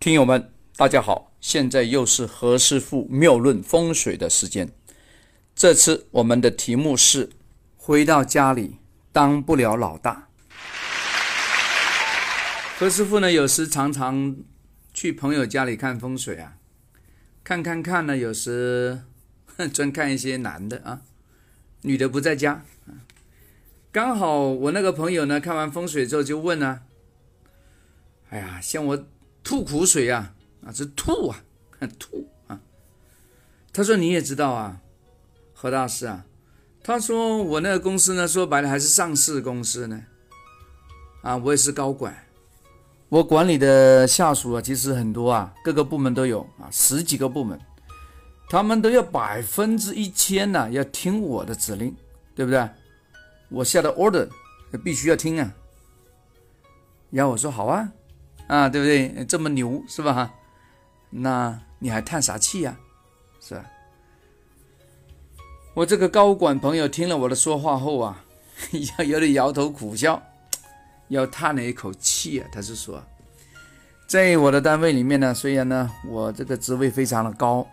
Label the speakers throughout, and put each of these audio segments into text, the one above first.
Speaker 1: 听友们，大家好，现在又是何师傅妙论风水的时间。这次我们的题目是：回到家里当不了老大。何师傅呢，有时常常去朋友家里看风水啊，看看看呢，有时 专看一些男的啊，女的不在家。刚好我那个朋友呢，看完风水之后就问啊：“哎呀，像我。”吐苦水啊啊，是吐啊，吐啊。他说你也知道啊，何大师啊，他说我那个公司呢，说白了还是上市公司呢，啊，我也是高管，我管理的下属啊，其实很多啊，各个部门都有啊，十几个部门，他们都要百分之一千呢，要听我的指令，对不对？我下的 order 必须要听啊。然后我说好啊。啊，对不对？这么牛是吧？那你还叹啥气呀？是吧？我这个高管朋友听了我的说话后啊，要有点摇头苦笑，又叹了一口气啊。他是说，在我的单位里面呢，虽然呢我这个职位非常的高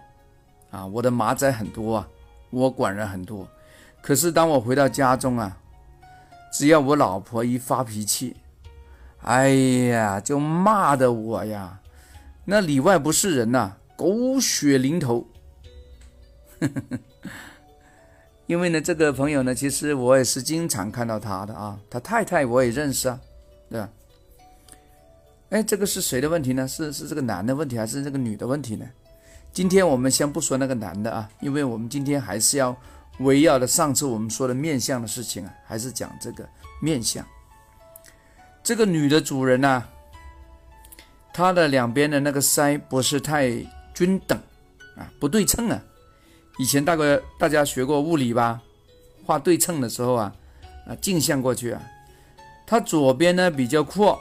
Speaker 1: 啊，我的马仔很多啊，我管人很多，可是当我回到家中啊，只要我老婆一发脾气。哎呀，就骂的我呀，那里外不是人呐，狗血淋头。因为呢，这个朋友呢，其实我也是经常看到他的啊，他太太我也认识啊，对吧？哎，这个是谁的问题呢？是是这个男的问题，还是这个女的问题呢？今天我们先不说那个男的啊，因为我们今天还是要围绕着上次我们说的面相的事情啊，还是讲这个面相。这个女的主人呢，她的两边的那个腮不是太均等啊，不对称啊。以前大概大家学过物理吧，画对称的时候啊，啊镜像过去啊，它左边呢比较阔，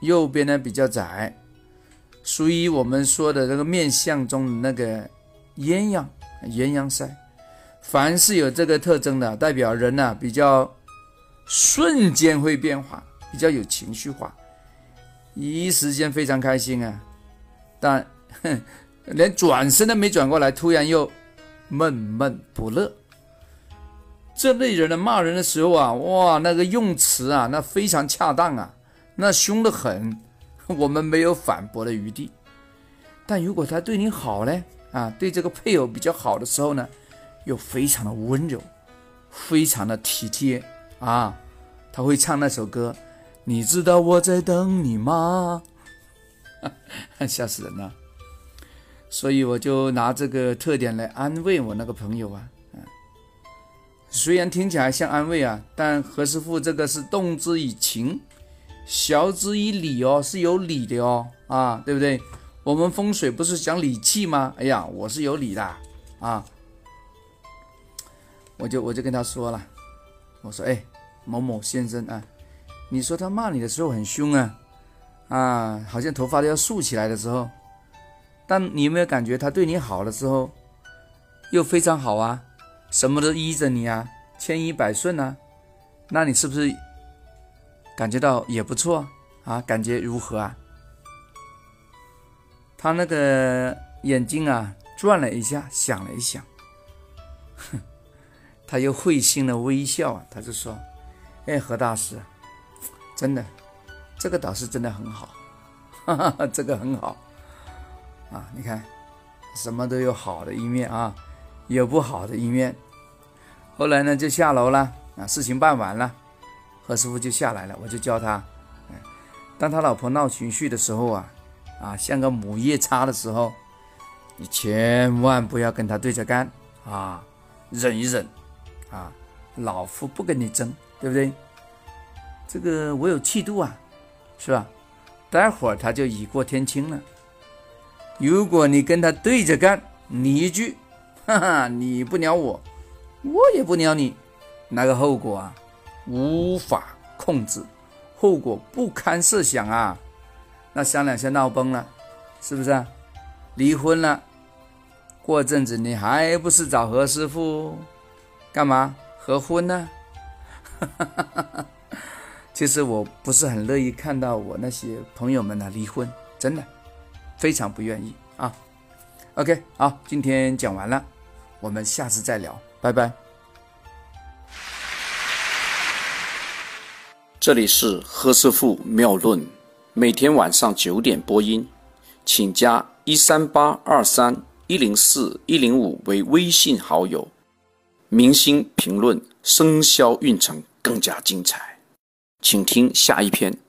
Speaker 1: 右边呢比较窄，属于我们说的这个面相中的那个鸳鸯鸳鸯腮。凡是有这个特征的，代表人呢比较瞬间会变化。比较有情绪化，一时间非常开心啊，但哼 连转身都没转过来，突然又闷闷不乐。这类人呢，骂人的时候啊，哇，那个用词啊，那非常恰当啊，那凶得很，我们没有反驳的余地。但如果他对你好呢，啊，对这个配偶比较好的时候呢，又非常的温柔，非常的体贴啊，他会唱那首歌。你知道我在等你吗？吓死人了！所以我就拿这个特点来安慰我那个朋友啊。虽然听起来像安慰啊，但何师傅这个是动之以情，晓之以理哦，是有理的哦啊，对不对？我们风水不是讲理气吗？哎呀，我是有理的啊！我就我就跟他说了，我说哎，某某先生啊。你说他骂你的时候很凶啊，啊，好像头发都要竖起来的时候，但你有没有感觉他对你好的时候，又非常好啊，什么都依着你啊，千依百顺啊，那你是不是感觉到也不错啊？感觉如何啊？他那个眼睛啊转了一下，想了一想，哼，他又会心的微笑啊，他就说：“哎，何大师。”真的，这个导师真的很好，哈哈，这个很好啊！你看，什么都有好的一面啊，有不好的一面。后来呢，就下楼了啊，事情办完了，何师傅就下来了，我就教他，当他老婆闹情绪的时候啊，啊，像个母夜叉的时候，你千万不要跟他对着干啊，忍一忍啊，老夫不跟你争，对不对？这个我有气度啊，是吧？待会儿他就雨过天晴了。如果你跟他对着干，你一句，哈哈，你不鸟我，我也不鸟你，那个后果啊，无法控制，后果不堪设想啊！那商量下闹崩了，是不是？离婚了，过阵子你还不是找何师傅干嘛合婚呢？哈哈哈哈哈！其实我不是很乐意看到我那些朋友们呢离婚，真的，非常不愿意啊。OK，好，今天讲完了，我们下次再聊，拜拜。
Speaker 2: 这里是何师傅妙论，每天晚上九点播音，请加一三八二三一零四一零五为微信好友。明星评论生肖运程更加精彩，请听下一篇。